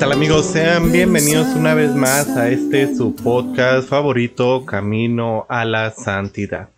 tal amigos? Sean bienvenidos una vez más a este su podcast favorito, Camino a la Santidad.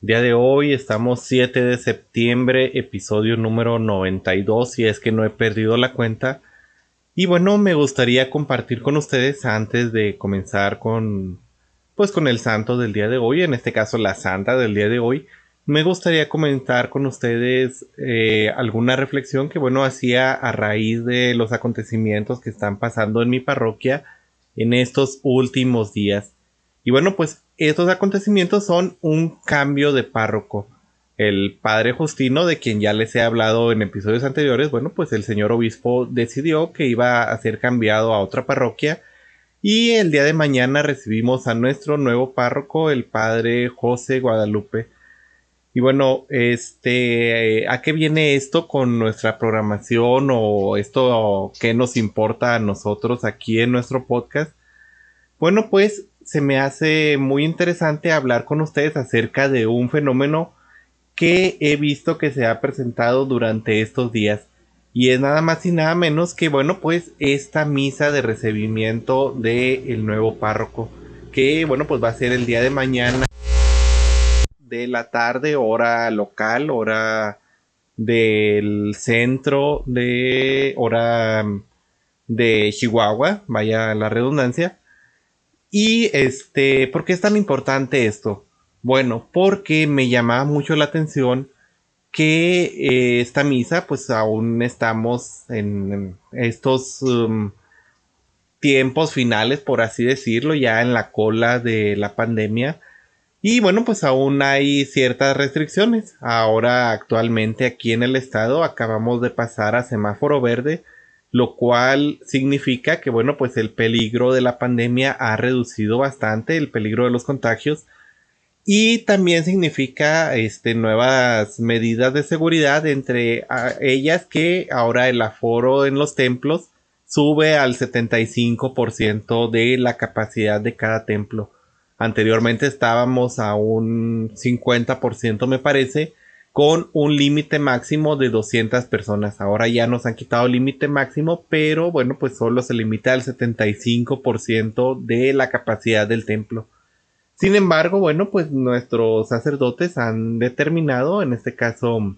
Día de hoy estamos 7 de septiembre, episodio número 92, si es que no he perdido la cuenta. Y bueno, me gustaría compartir con ustedes antes de comenzar con pues con el santo del día de hoy, en este caso la santa del día de hoy, me gustaría comentar con ustedes eh, alguna reflexión que, bueno, hacía a raíz de los acontecimientos que están pasando en mi parroquia en estos últimos días. Y bueno, pues estos acontecimientos son un cambio de párroco. El padre Justino, de quien ya les he hablado en episodios anteriores, bueno, pues el señor obispo decidió que iba a ser cambiado a otra parroquia. Y el día de mañana recibimos a nuestro nuevo párroco, el padre José Guadalupe. Y bueno, este, ¿a qué viene esto con nuestra programación o esto que nos importa a nosotros aquí en nuestro podcast? Bueno, pues se me hace muy interesante hablar con ustedes acerca de un fenómeno que he visto que se ha presentado durante estos días. Y es nada más y nada menos que, bueno, pues esta misa de recibimiento del nuevo párroco. Que, bueno, pues va a ser el día de mañana de la tarde, hora local, hora del centro de hora de Chihuahua, vaya la redundancia. Y este, ¿por qué es tan importante esto? Bueno, porque me llamaba mucho la atención que eh, esta misa, pues aún estamos en, estos um, tiempos finales, por así decirlo, ya en la cola de la pandemia. Y bueno, pues aún hay ciertas restricciones. Ahora actualmente aquí en el estado acabamos de pasar a semáforo verde, lo cual significa que bueno, pues el peligro de la pandemia ha reducido bastante, el peligro de los contagios. Y también significa este, nuevas medidas de seguridad, entre ellas que ahora el aforo en los templos sube al 75% de la capacidad de cada templo. Anteriormente estábamos a un 50% me parece, con un límite máximo de 200 personas. Ahora ya nos han quitado el límite máximo, pero bueno, pues solo se limita al 75% de la capacidad del templo. Sin embargo, bueno, pues nuestros sacerdotes han determinado, en este caso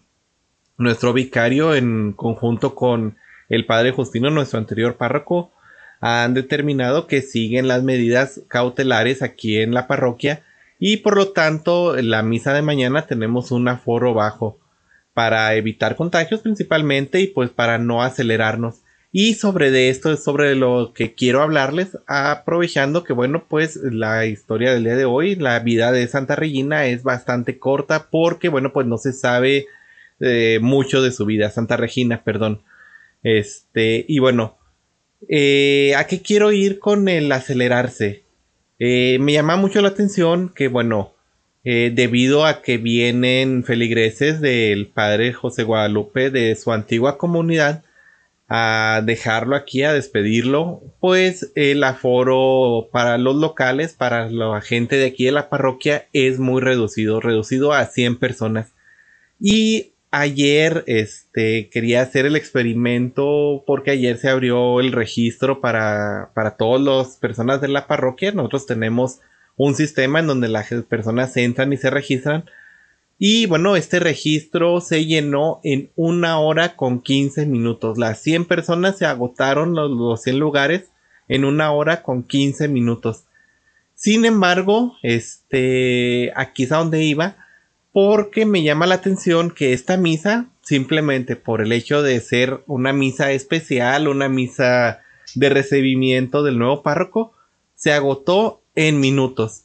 nuestro vicario en conjunto con el padre Justino, nuestro anterior párroco, han determinado que siguen las medidas cautelares aquí en la parroquia y por lo tanto en la misa de mañana tenemos un aforo bajo para evitar contagios principalmente y pues para no acelerarnos. Y sobre de esto es sobre lo que quiero hablarles, aprovechando que bueno, pues la historia del día de hoy, la vida de Santa Regina es bastante corta porque bueno, pues no se sabe eh, mucho de su vida, Santa Regina, perdón. Este, y bueno, eh, ¿A qué quiero ir con el acelerarse? Eh, me llama mucho la atención que, bueno, eh, debido a que vienen feligreses del padre José Guadalupe de su antigua comunidad a dejarlo aquí, a despedirlo, pues el aforo para los locales, para la gente de aquí de la parroquia es muy reducido, reducido a 100 personas. Y ayer este, quería hacer el experimento porque ayer se abrió el registro para, para todas las personas de la parroquia. Nosotros tenemos un sistema en donde las personas entran y se registran. Y bueno, este registro se llenó en una hora con 15 minutos. Las 100 personas se agotaron los, los 100 lugares en una hora con 15 minutos. Sin embargo, este, aquí es a donde iba porque me llama la atención que esta misa, simplemente por el hecho de ser una misa especial, una misa de recibimiento del nuevo párroco, se agotó en minutos.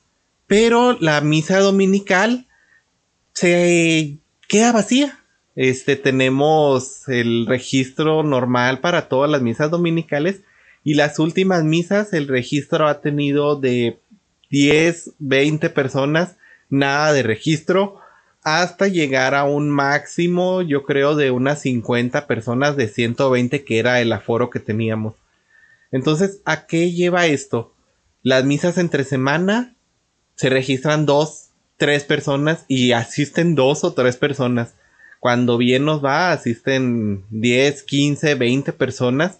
Pero la misa dominical se queda vacía. Este tenemos el registro normal para todas las misas dominicales Y las últimas misas, el registro ha tenido de 10, 20 personas, nada de registro, hasta llegar a un máximo, yo creo, de unas 50 personas de 120, que era el aforo que teníamos. Entonces, ¿a qué lleva esto? Las misas entre semana se registran dos, tres personas y asisten dos o tres personas. Cuando bien nos va, asisten 10, 15, 20 personas.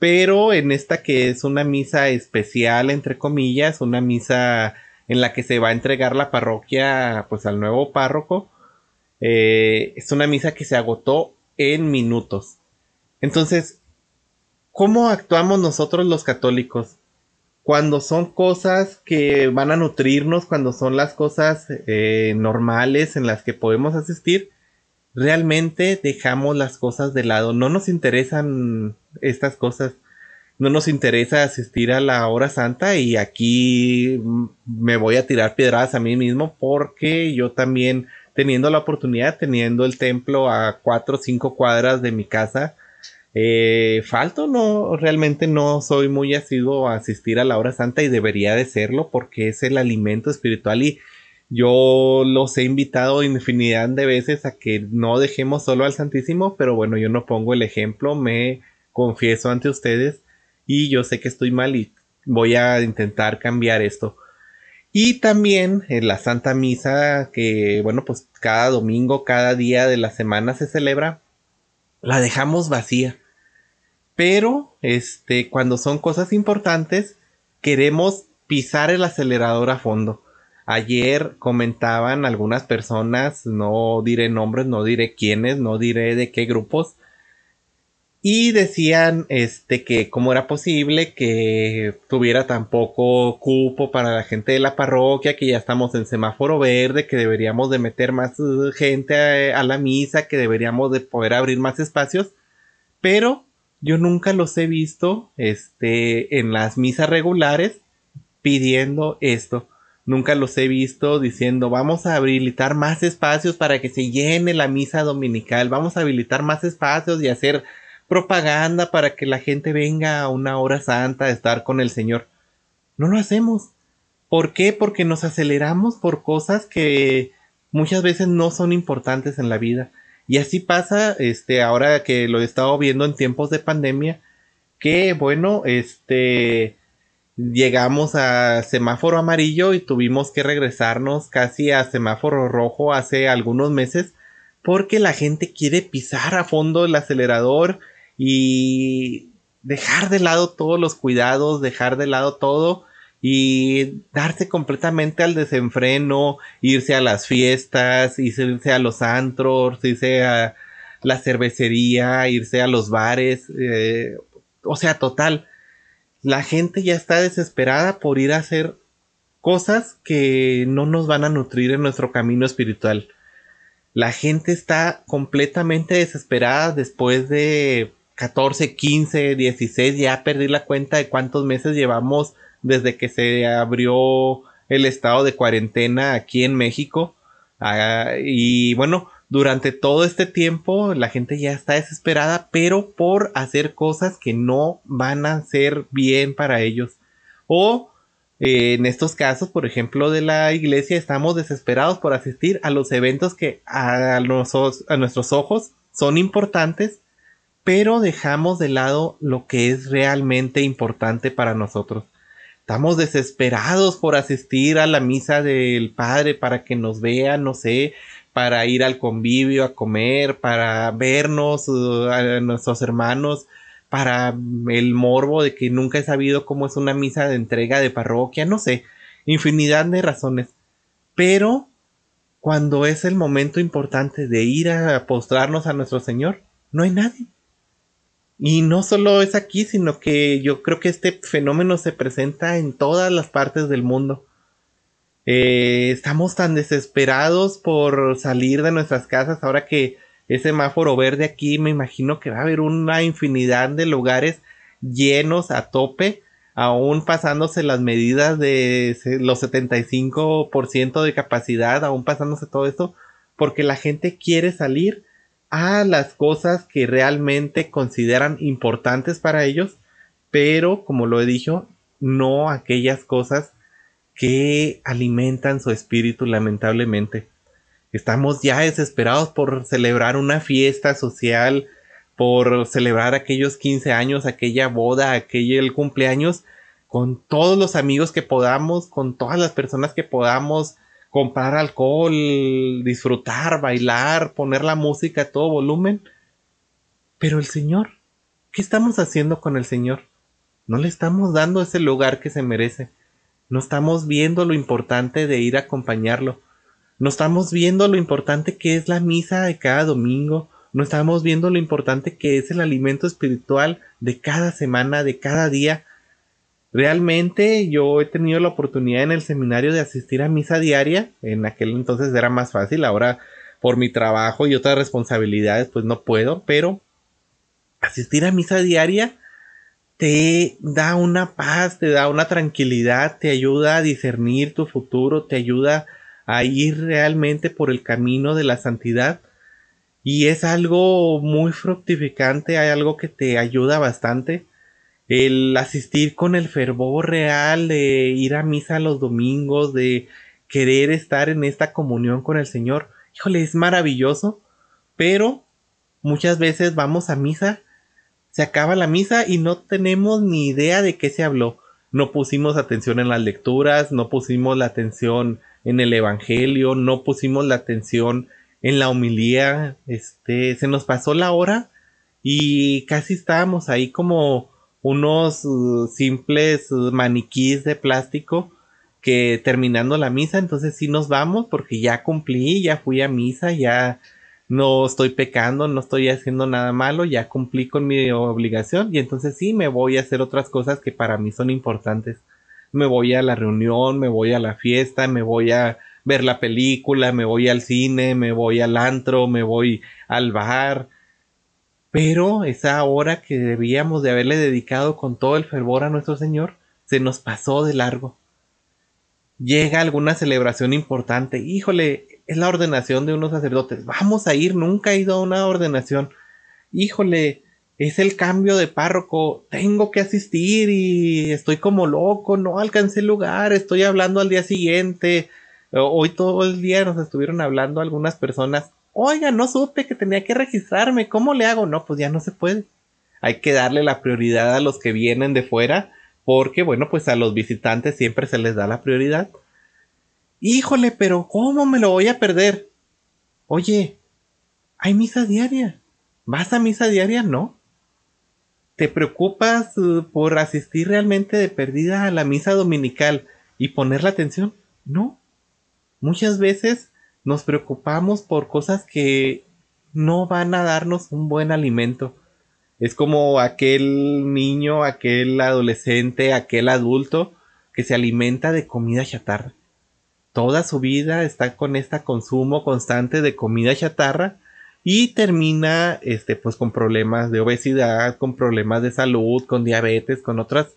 Pero en esta que es una misa especial, entre comillas, una misa en la que se va a entregar la parroquia pues al nuevo párroco, eh, es una misa que se agotó en minutos. Entonces, ¿cómo actuamos nosotros los católicos? Cuando son cosas que van a nutrirnos, cuando son las cosas eh, normales en las que podemos asistir, realmente dejamos las cosas de lado. No nos interesan estas cosas. No nos interesa asistir a la hora santa y aquí me voy a tirar piedras a mí mismo porque yo también teniendo la oportunidad, teniendo el templo a cuatro o cinco cuadras de mi casa, eh, falto, no, realmente no soy muy asiduo a asistir a la hora santa y debería de serlo porque es el alimento espiritual y yo los he invitado infinidad de veces a que no dejemos solo al Santísimo, pero bueno, yo no pongo el ejemplo, me confieso ante ustedes y yo sé que estoy mal y voy a intentar cambiar esto. Y también en la Santa Misa, que bueno, pues cada domingo, cada día de la semana se celebra, la dejamos vacía. Pero, este, cuando son cosas importantes, queremos pisar el acelerador a fondo. Ayer comentaban algunas personas, no diré nombres, no diré quiénes, no diré de qué grupos, y decían este que cómo era posible que tuviera tan poco cupo para la gente de la parroquia, que ya estamos en semáforo verde, que deberíamos de meter más uh, gente a, a la misa, que deberíamos de poder abrir más espacios, pero yo nunca los he visto este en las misas regulares pidiendo esto. Nunca los he visto diciendo vamos a habilitar más espacios para que se llene la misa dominical, vamos a habilitar más espacios y hacer propaganda para que la gente venga a una hora santa a estar con el Señor. No lo hacemos. ¿Por qué? Porque nos aceleramos por cosas que muchas veces no son importantes en la vida. Y así pasa, este, ahora que lo he estado viendo en tiempos de pandemia, que bueno, este, llegamos a semáforo amarillo y tuvimos que regresarnos casi a semáforo rojo hace algunos meses porque la gente quiere pisar a fondo el acelerador y dejar de lado todos los cuidados, dejar de lado todo y darse completamente al desenfreno, irse a las fiestas, irse a los antros, irse a la cervecería, irse a los bares, eh, o sea, total la gente ya está desesperada por ir a hacer cosas que no nos van a nutrir en nuestro camino espiritual. La gente está completamente desesperada después de 14, 15, 16, ya perdí la cuenta de cuántos meses llevamos desde que se abrió el estado de cuarentena aquí en México. Ah, y bueno, durante todo este tiempo la gente ya está desesperada, pero por hacer cosas que no van a ser bien para ellos. O eh, en estos casos, por ejemplo, de la iglesia, estamos desesperados por asistir a los eventos que a, a nuestros ojos son importantes, pero dejamos de lado lo que es realmente importante para nosotros. Estamos desesperados por asistir a la misa del Padre para que nos vea, no sé, para ir al convivio, a comer, para vernos uh, a nuestros hermanos, para el morbo de que nunca he sabido cómo es una misa de entrega de parroquia, no sé, infinidad de razones. Pero cuando es el momento importante de ir a postrarnos a nuestro Señor, no hay nadie. Y no solo es aquí, sino que yo creo que este fenómeno se presenta en todas las partes del mundo. Eh, estamos tan desesperados por salir de nuestras casas ahora que ese semáforo verde aquí me imagino que va a haber una infinidad de lugares llenos a tope, aún pasándose las medidas de los 75% de capacidad, aún pasándose todo esto, porque la gente quiere salir a las cosas que realmente consideran importantes para ellos, pero como lo he dicho, no aquellas cosas que alimentan su espíritu lamentablemente. Estamos ya desesperados por celebrar una fiesta social, por celebrar aquellos 15 años, aquella boda, aquel cumpleaños, con todos los amigos que podamos, con todas las personas que podamos, comprar alcohol, disfrutar, bailar, poner la música a todo volumen. Pero el Señor, ¿qué estamos haciendo con el Señor? No le estamos dando ese lugar que se merece. No estamos viendo lo importante de ir a acompañarlo. No estamos viendo lo importante que es la misa de cada domingo. No estamos viendo lo importante que es el alimento espiritual de cada semana, de cada día. Realmente yo he tenido la oportunidad en el seminario de asistir a misa diaria. En aquel entonces era más fácil. Ahora por mi trabajo y otras responsabilidades pues no puedo. Pero asistir a misa diaria te da una paz, te da una tranquilidad, te ayuda a discernir tu futuro, te ayuda a ir realmente por el camino de la santidad. Y es algo muy fructificante, hay algo que te ayuda bastante. El asistir con el fervor real de ir a misa los domingos, de querer estar en esta comunión con el Señor. Híjole, es maravilloso, pero muchas veces vamos a misa se acaba la misa y no tenemos ni idea de qué se habló. No pusimos atención en las lecturas, no pusimos la atención en el evangelio, no pusimos la atención en la homilía, este, se nos pasó la hora y casi estábamos ahí como unos uh, simples uh, maniquís de plástico que terminando la misa, entonces sí nos vamos porque ya cumplí, ya fui a misa, ya no estoy pecando, no estoy haciendo nada malo, ya cumplí con mi obligación y entonces sí me voy a hacer otras cosas que para mí son importantes. Me voy a la reunión, me voy a la fiesta, me voy a ver la película, me voy al cine, me voy al antro, me voy al bar. Pero esa hora que debíamos de haberle dedicado con todo el fervor a nuestro Señor, se nos pasó de largo. Llega alguna celebración importante, híjole, es la ordenación de unos sacerdotes. Vamos a ir, nunca he ido a una ordenación. Híjole, es el cambio de párroco, tengo que asistir y estoy como loco, no alcancé el lugar, estoy hablando al día siguiente. Hoy todo el día nos estuvieron hablando algunas personas. Oiga, no supe que tenía que registrarme, ¿cómo le hago? No, pues ya no se puede. Hay que darle la prioridad a los que vienen de fuera, porque bueno, pues a los visitantes siempre se les da la prioridad. Híjole, pero ¿cómo me lo voy a perder? Oye, hay misa diaria. ¿Vas a misa diaria? No. ¿Te preocupas uh, por asistir realmente de perdida a la misa dominical y poner la atención? No. Muchas veces nos preocupamos por cosas que no van a darnos un buen alimento. Es como aquel niño, aquel adolescente, aquel adulto que se alimenta de comida chatarra toda su vida está con este consumo constante de comida chatarra y termina este pues con problemas de obesidad, con problemas de salud, con diabetes, con otros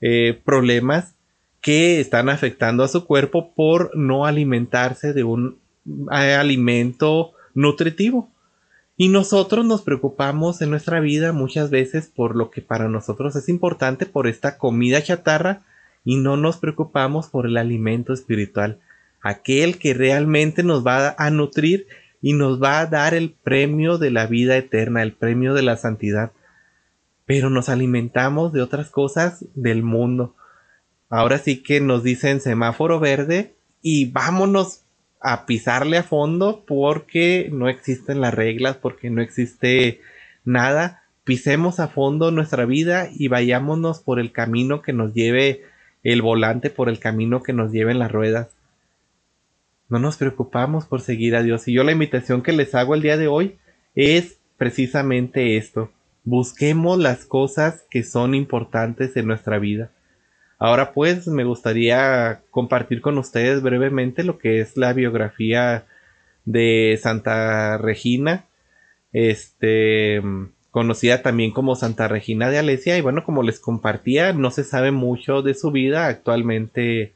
eh, problemas que están afectando a su cuerpo por no alimentarse de un eh, alimento nutritivo. Y nosotros nos preocupamos en nuestra vida muchas veces por lo que para nosotros es importante, por esta comida chatarra, y no nos preocupamos por el alimento espiritual aquel que realmente nos va a nutrir y nos va a dar el premio de la vida eterna, el premio de la santidad. Pero nos alimentamos de otras cosas del mundo. Ahora sí que nos dicen semáforo verde y vámonos a pisarle a fondo porque no existen las reglas, porque no existe nada. Pisemos a fondo nuestra vida y vayámonos por el camino que nos lleve el volante, por el camino que nos lleven las ruedas no nos preocupamos por seguir a Dios. Y yo la invitación que les hago el día de hoy es precisamente esto. Busquemos las cosas que son importantes en nuestra vida. Ahora pues me gustaría compartir con ustedes brevemente lo que es la biografía de Santa Regina, este conocida también como Santa Regina de Alesia. Y bueno, como les compartía, no se sabe mucho de su vida, actualmente.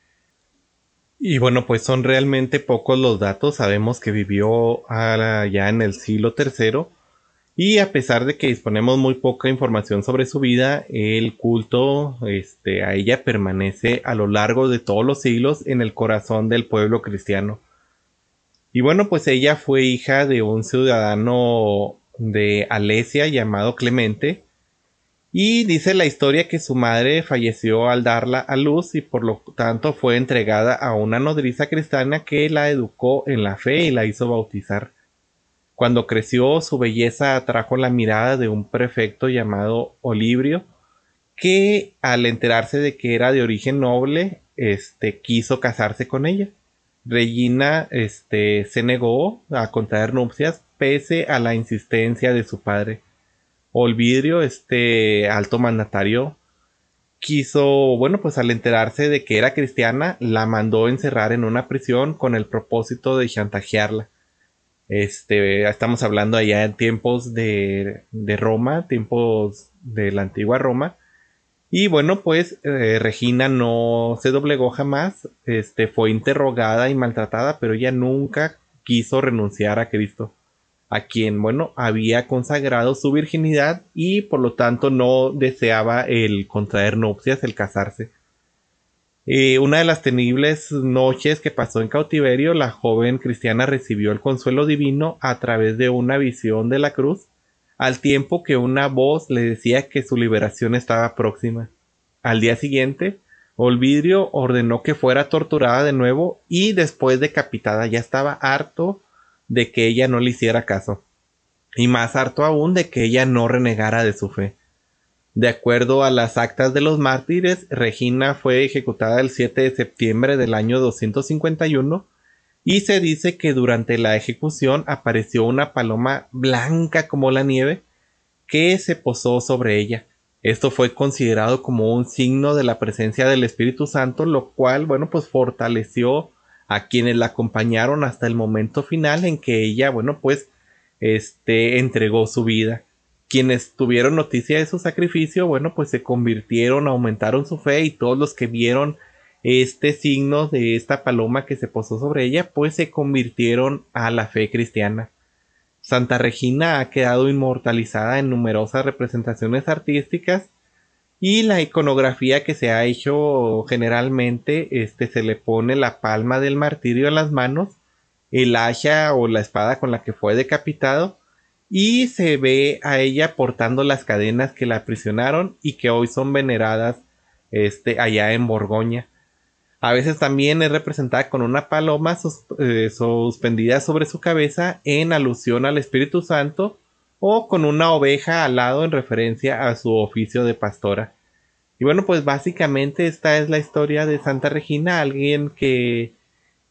Y bueno, pues son realmente pocos los datos. Sabemos que vivió ya en el siglo III Y a pesar de que disponemos muy poca información sobre su vida, el culto este, a ella permanece a lo largo de todos los siglos en el corazón del pueblo cristiano. Y bueno, pues ella fue hija de un ciudadano de Alesia llamado Clemente. Y dice la historia que su madre falleció al darla a luz y por lo tanto fue entregada a una nodriza cristiana que la educó en la fe y la hizo bautizar. Cuando creció, su belleza atrajo la mirada de un prefecto llamado Olibrio, que al enterarse de que era de origen noble, este, quiso casarse con ella. Regina este, se negó a contraer nupcias pese a la insistencia de su padre. Olvidrio, este alto mandatario, quiso, bueno, pues al enterarse de que era cristiana, la mandó encerrar en una prisión con el propósito de chantajearla. Este, estamos hablando allá en tiempos de, de Roma, tiempos de la antigua Roma. Y bueno, pues eh, Regina no se doblegó jamás, este, fue interrogada y maltratada, pero ella nunca quiso renunciar a Cristo, a quien, bueno, había consagrado su virginidad y por lo tanto no deseaba el contraer nupcias, el casarse. Una de las temibles noches que pasó en cautiverio, la joven cristiana recibió el consuelo divino a través de una visión de la cruz, al tiempo que una voz le decía que su liberación estaba próxima. Al día siguiente, Olvidrio ordenó que fuera torturada de nuevo y después decapitada. Ya estaba harto de que ella no le hiciera caso. Y más harto aún de que ella no renegara de su fe. De acuerdo a las actas de los mártires, Regina fue ejecutada el 7 de septiembre del año 251 y se dice que durante la ejecución apareció una paloma blanca como la nieve que se posó sobre ella. Esto fue considerado como un signo de la presencia del Espíritu Santo, lo cual, bueno, pues fortaleció a quienes la acompañaron hasta el momento final en que ella, bueno, pues, este, entregó su vida quienes tuvieron noticia de su sacrificio, bueno, pues se convirtieron, aumentaron su fe y todos los que vieron este signo de esta paloma que se posó sobre ella, pues se convirtieron a la fe cristiana. Santa Regina ha quedado inmortalizada en numerosas representaciones artísticas y la iconografía que se ha hecho generalmente este se le pone la palma del martirio en las manos, el hacha o la espada con la que fue decapitado y se ve a ella portando las cadenas que la aprisionaron y que hoy son veneradas este, allá en Borgoña. A veces también es representada con una paloma eh, suspendida sobre su cabeza en alusión al Espíritu Santo o con una oveja al lado en referencia a su oficio de pastora. Y bueno, pues básicamente esta es la historia de Santa Regina, alguien que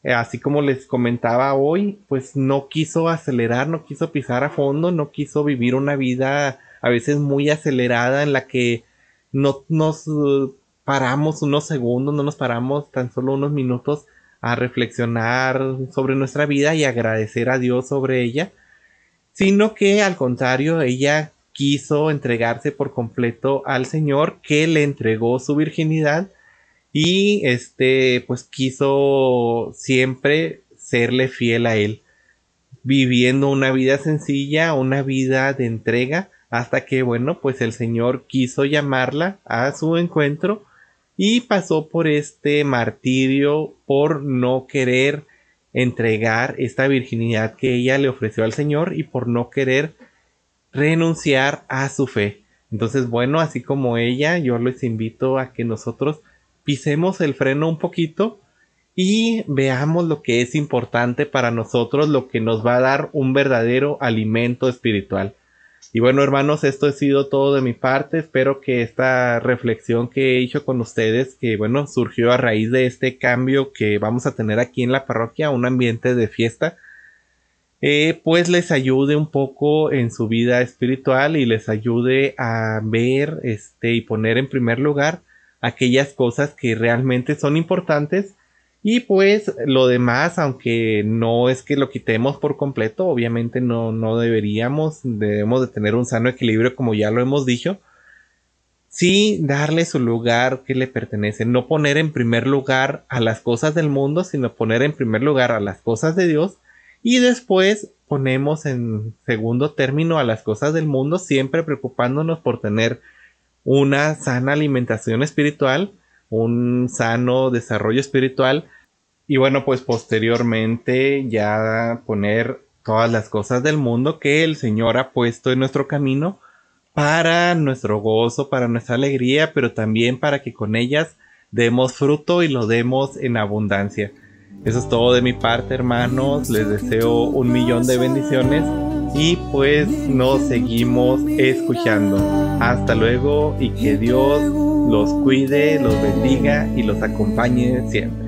así como les comentaba hoy, pues no quiso acelerar, no quiso pisar a fondo, no quiso vivir una vida a veces muy acelerada en la que no nos uh, paramos unos segundos, no nos paramos tan solo unos minutos a reflexionar sobre nuestra vida y agradecer a Dios sobre ella, sino que al contrario, ella quiso entregarse por completo al Señor que le entregó su virginidad y este pues quiso siempre serle fiel a él viviendo una vida sencilla una vida de entrega hasta que bueno pues el señor quiso llamarla a su encuentro y pasó por este martirio por no querer entregar esta virginidad que ella le ofreció al señor y por no querer renunciar a su fe. Entonces bueno así como ella yo les invito a que nosotros pisemos el freno un poquito y veamos lo que es importante para nosotros, lo que nos va a dar un verdadero alimento espiritual. Y bueno, hermanos, esto ha sido todo de mi parte. Espero que esta reflexión que he hecho con ustedes, que bueno, surgió a raíz de este cambio que vamos a tener aquí en la parroquia, un ambiente de fiesta, eh, pues les ayude un poco en su vida espiritual y les ayude a ver este y poner en primer lugar aquellas cosas que realmente son importantes. Y pues lo demás, aunque no es que lo quitemos por completo, obviamente no, no deberíamos, debemos de tener un sano equilibrio como ya lo hemos dicho, sí darle su lugar que le pertenece, no poner en primer lugar a las cosas del mundo, sino poner en primer lugar a las cosas de Dios. Y después ponemos en segundo término a las cosas del mundo, siempre preocupándonos por tener una sana alimentación espiritual, un sano desarrollo espiritual y bueno, pues posteriormente ya poner todas las cosas del mundo que el Señor ha puesto en nuestro camino para nuestro gozo, para nuestra alegría, pero también para que con ellas demos fruto y lo demos en abundancia. Eso es todo de mi parte, hermanos. Les deseo un millón de bendiciones y pues nos seguimos escuchando. Hasta luego y que Dios los cuide, los bendiga y los acompañe siempre.